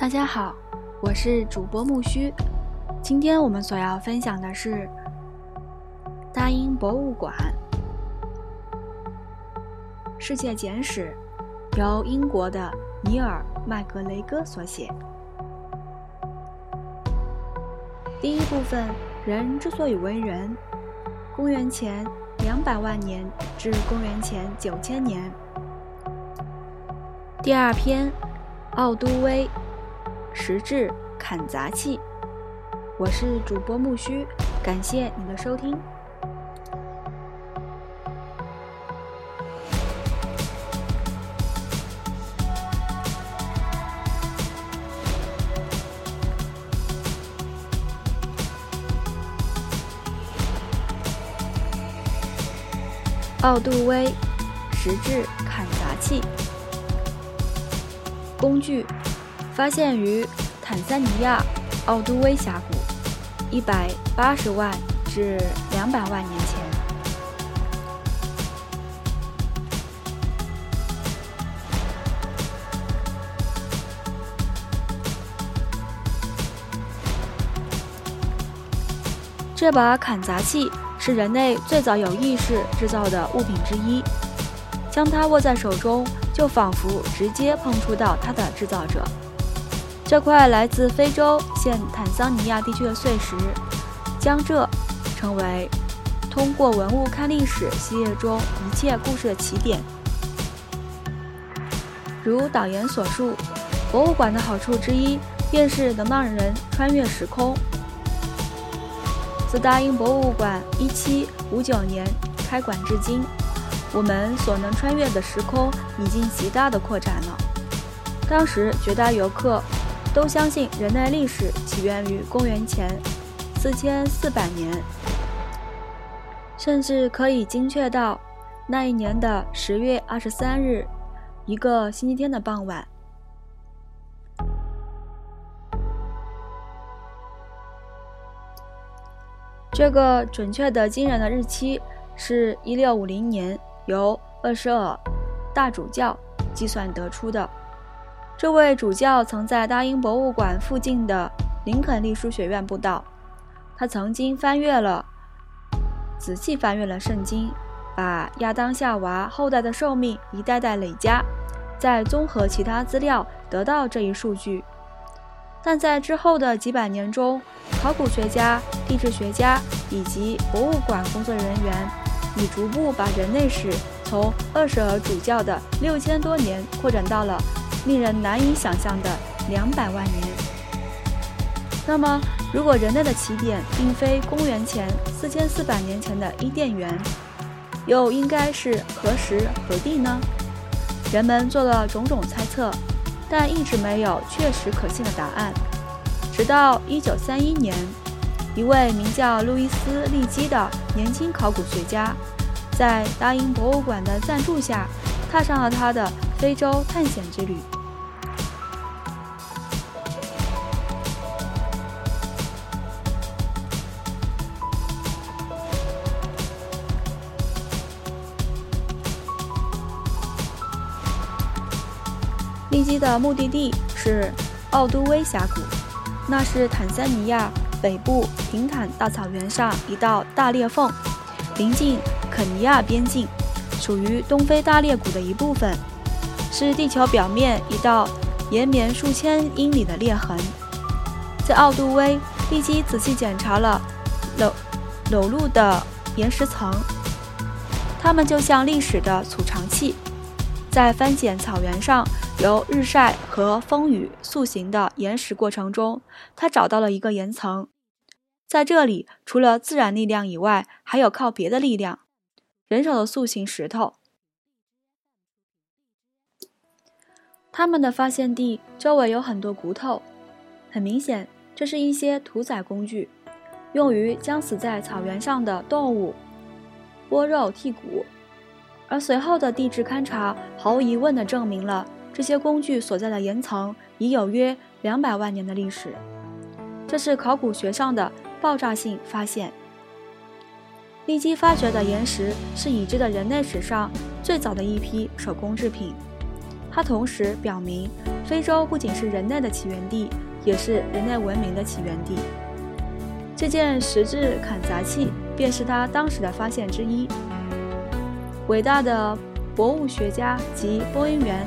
大家好，我是主播木须。今天我们所要分享的是大英博物馆世界简史，由英国的尼尔·麦格雷戈所写。第一部分：人之所以为人，公元前两百万年至公元前九千年。第二篇：奥都威。石质砍杂器，我是主播木须，感谢你的收听。奥杜威石质砍杂器工具。发现于坦桑尼亚奥都威峡谷，一百八十万至两百万年前。这把砍砸器是人类最早有意识制造的物品之一，将它握在手中，就仿佛直接碰触到它的制造者。这块来自非洲现坦桑尼亚地区的碎石，将这成为通过文物看历史系列中一切故事的起点。如导言所述，博物馆的好处之一便是能让人穿越时空。自大英博物馆1759年开馆至今，我们所能穿越的时空已经极大的扩展了。当时绝大游客。都相信人类历史起源于公元前四千四百年，甚至可以精确到那一年的十月二十三日，一个星期天的傍晚。这个准确的惊人的日期是一六五零年，由厄舍尔大主教计算得出的。这位主教曾在大英博物馆附近的林肯利书学院布道。他曾经翻阅了，仔细翻阅了圣经，把亚当夏娃后代的寿命一代代累加，再综合其他资料得到这一数据。但在之后的几百年中，考古学家、地质学家以及博物馆工作人员已逐步把人类史从厄舍尔主教的六千多年扩展到了。令人难以想象的两百万年。那么，如果人类的起点并非公元前四千四百年前的伊甸园，又应该是何时何地呢？人们做了种种猜测，但一直没有确实可信的答案。直到一九三一年，一位名叫路易斯·利基的年轻考古学家，在大英博物馆的赞助下，踏上了他的。非洲探险之旅。利基的目的地是奥都威峡谷，那是坦桑尼亚北部平坦大草原上一道大裂缝，临近肯尼亚边境，属于东非大裂谷的一部分。是地球表面一道延绵数千英里的裂痕。在奥杜威，利基仔细检查了裸裸露的岩石层，它们就像历史的储藏器。在翻检草原上由日晒和风雨塑形的岩石过程中，他找到了一个岩层。在这里，除了自然力量以外，还有靠别的力量——人手的塑形石头。他们的发现地周围有很多骨头，很明显，这是一些屠宰工具，用于将死在草原上的动物剥肉剔骨。而随后的地质勘察毫无疑问地证明了这些工具所在的岩层已有约两百万年的历史。这是考古学上的爆炸性发现。利基发掘的岩石是已知的人类史上最早的一批手工制品。它同时表明，非洲不仅是人类的起源地，也是人类文明的起源地。这件石质砍砸器便是他当时的发现之一。伟大的博物学家及播音员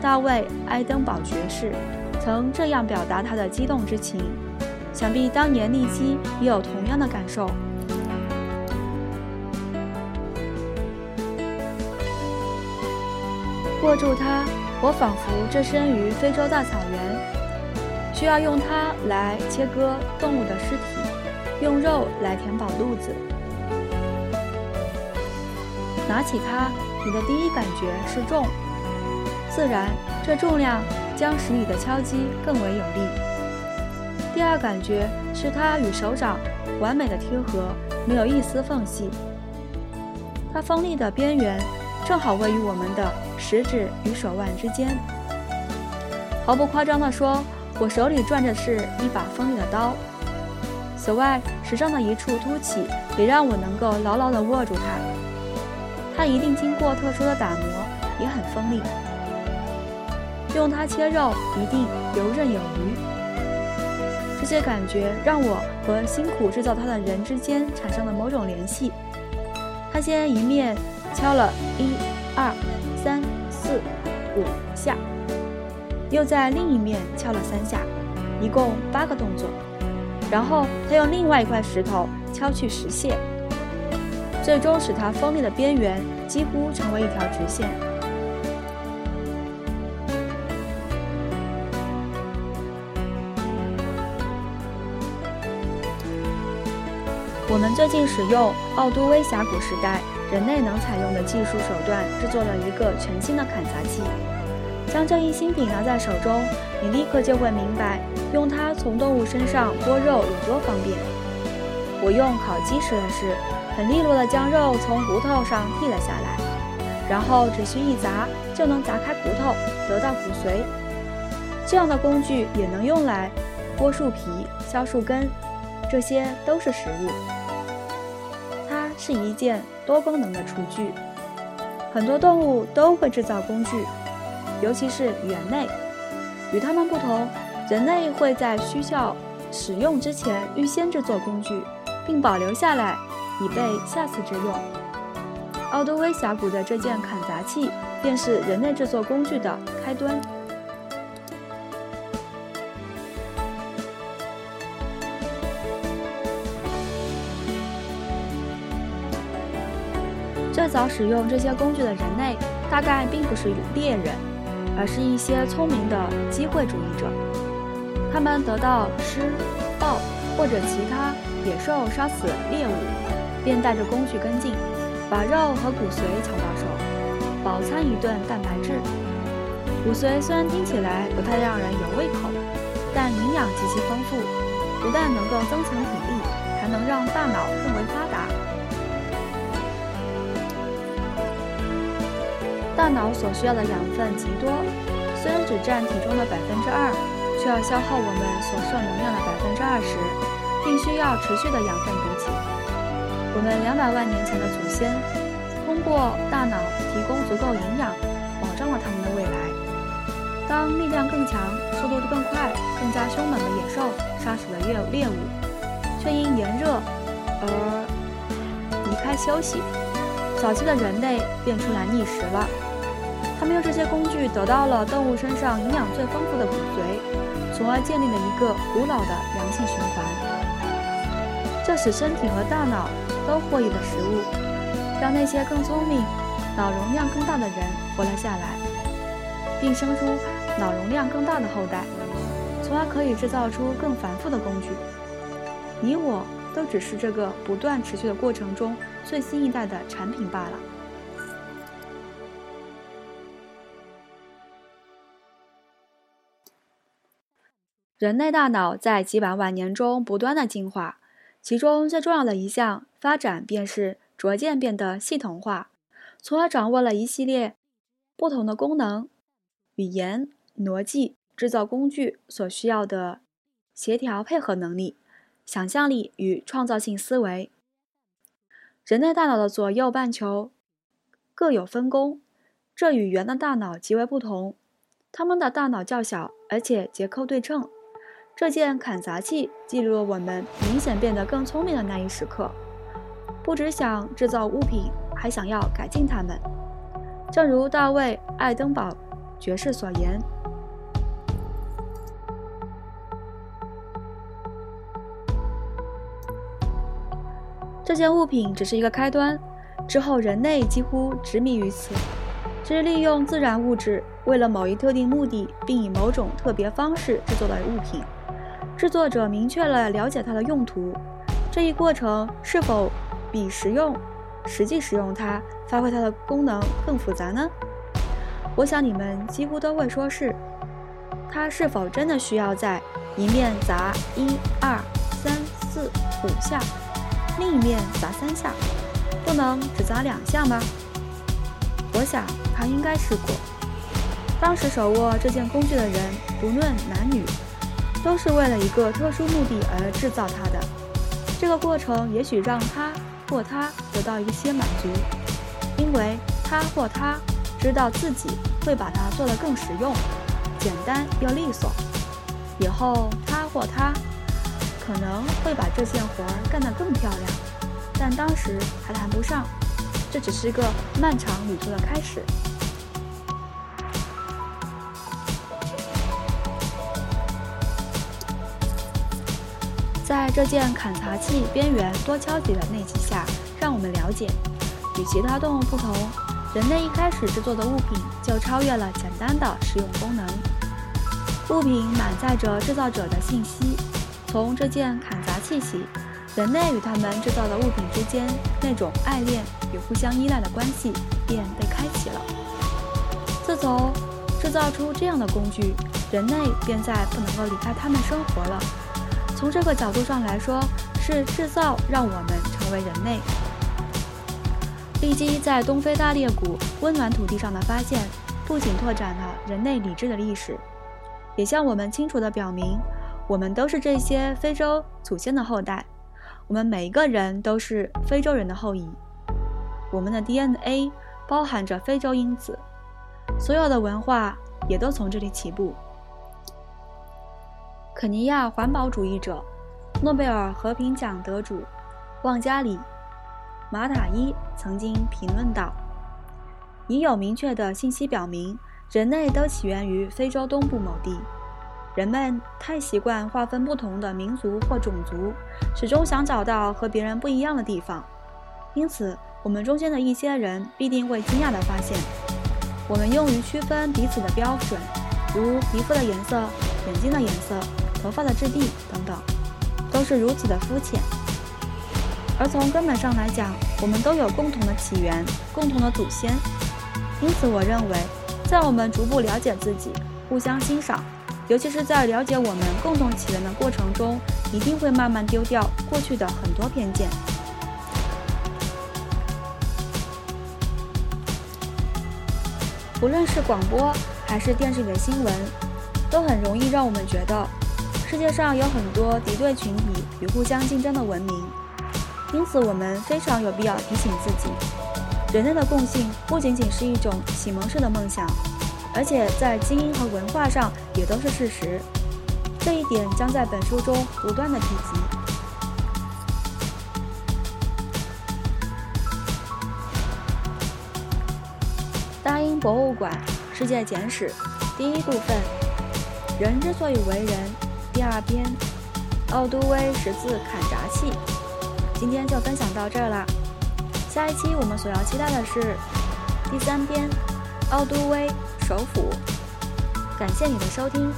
大卫·埃登堡爵士曾这样表达他的激动之情，想必当年利基也有同样的感受。握住它，我仿佛置身于非洲大草原，需要用它来切割动物的尸体，用肉来填饱肚子。拿起它，你的第一感觉是重，自然，这重量将使你的敲击更为有力。第二感觉是它与手掌完美的贴合，没有一丝缝隙。它锋利的边缘正好位于我们的。食指与手腕之间，毫不夸张地说，我手里攥着是一把锋利的刀。此外，石上的一处凸起也让我能够牢牢地握住它。它一定经过特殊的打磨，也很锋利。用它切肉一定游刃有余。这些感觉让我和辛苦制造它的人之间产生了某种联系。他先一面敲了一二。三四五下，又在另一面敲了三下，一共八个动作。然后他用另外一块石头敲去石屑，最终使它锋利的边缘几乎成为一条直线。我们最近使用奥都威峡谷时代。人类能采用的技术手段制作了一个全新的砍砸器。将这一新品拿在手中，你立刻就会明白用它从动物身上剥肉有多方便。我用烤鸡时的是，很利落地将肉从骨头上剔了下来，然后只需一砸就能砸开骨头，得到骨髓。这样的工具也能用来剥树皮、削树根，这些都是食物。它是一件。多功能的厨具，很多动物都会制造工具，尤其是猿类。与它们不同，人类会在需要使用之前预先制作工具，并保留下来以备下次之用。奥多威峡谷的这件砍砸器便是人类制作工具的开端。最早使用这些工具的人类，大概并不是猎人，而是一些聪明的机会主义者。他们得到狮、豹或者其他野兽杀死猎物，便带着工具跟进，把肉和骨髓抢到手，饱餐一顿蛋白质。骨髓虽然听起来不太让人有胃口，但营养极其丰富，不但能够增强体力，还能让大脑更为发达。大脑所需要的养分极多，虽然只占体重的百分之二，却要消耗我们所摄能量的百分之二十，并需要持续的养分补给。我们两百万年前的祖先，通过大脑提供足够营养，保障了他们的未来。当力量更强、速度更快、更加凶猛的野兽杀死了猎猎物，却因炎热而离开休息，早期的人类便出来觅食了。他们用这些工具得到了动物身上营养最丰富的骨髓，从而建立了一个古老的良性循环。这使身体和大脑都获益的食物，让那些更聪明、脑容量更大的人活了下来，并生出脑容量更大的后代，从而可以制造出更繁复的工具。你我都只是这个不断持续的过程中最新一代的产品罢了。人类大脑在几百万年中不断的进化，其中最重要的一项发展便是逐渐变得系统化，从而掌握了一系列不同的功能、语言、逻辑、制造工具所需要的协调配合能力、想象力与创造性思维。人类大脑的左右半球各有分工，这与猿的大脑极为不同，它们的大脑较小，而且结构对称。这件砍砸器记录了我们明显变得更聪明的那一时刻，不只想制造物品，还想要改进它们。正如大卫·爱登堡爵士所言。这件物品只是一个开端，之后人类几乎执迷于此，这是利用自然物质为了某一特定目的，并以某种特别方式制作的物品。制作者明确了了解它的用途，这一过程是否比实用、实际使用它、发挥它的功能更复杂呢？我想你们几乎都会说是。它是否真的需要在一面砸一二三四五下？另一面砸三下，不能只砸两下吗？我想他应该试过。当时手握这件工具的人，不论男女，都是为了一个特殊目的而制造它的。这个过程也许让他或他得到一些满足，因为他或他知道自己会把它做得更实用、简单又利索。以后他或他。可能会把这件活儿干得更漂亮，但当时还谈不上。这只是个漫长旅途的开始。在这件砍伐器边缘多敲击的那几下，让我们了解，与其他动物不同，人类一开始制作的物品就超越了简单的实用功能。物品满载着制造者的信息。从这件砍砸器起，人类与他们制造的物品之间那种爱恋与互相依赖的关系便被开启了。自从制造出这样的工具，人类便再不能够离开他们生活了。从这个角度上来说，是制造让我们成为人类。利基在东非大裂谷温暖土地上的发现，不仅拓展了人类理智的历史，也向我们清楚地表明。我们都是这些非洲祖先的后代，我们每一个人都是非洲人的后裔。我们的 DNA 包含着非洲因子，所有的文化也都从这里起步。肯尼亚环保主义者、诺贝尔和平奖得主旺加里·马塔伊曾经评论道：“已有明确的信息表明，人类都起源于非洲东部某地。”人们太习惯划分不同的民族或种族，始终想找到和别人不一样的地方。因此，我们中间的一些人必定会惊讶地发现，我们用于区分彼此的标准，如皮肤的颜色、眼睛的颜色、头发的质地等等，都是如此的肤浅。而从根本上来讲，我们都有共同的起源、共同的祖先。因此，我认为，在我们逐步了解自己、互相欣赏。尤其是在了解我们共同起源的过程中，一定会慢慢丢掉过去的很多偏见。不论是广播还是电视里的新闻，都很容易让我们觉得世界上有很多敌对群体与互相竞争的文明。因此，我们非常有必要提醒自己：人类的共性不仅仅是一种启蒙式的梦想。而且在基因和文化上也都是事实，这一点将在本书中不断的提及。大英博物馆世界简史第一部分：人之所以为人，第二篇：奥杜威十字砍闸器。今天就分享到这儿了，下一期我们所要期待的是第三篇：奥杜威。首府，感谢你的收听。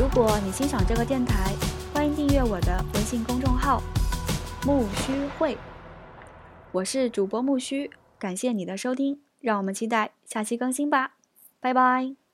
如果你欣赏这个电台，欢迎订阅我的微信公众号“木须会”。我是主播木须，感谢你的收听，让我们期待下期更新吧，拜拜。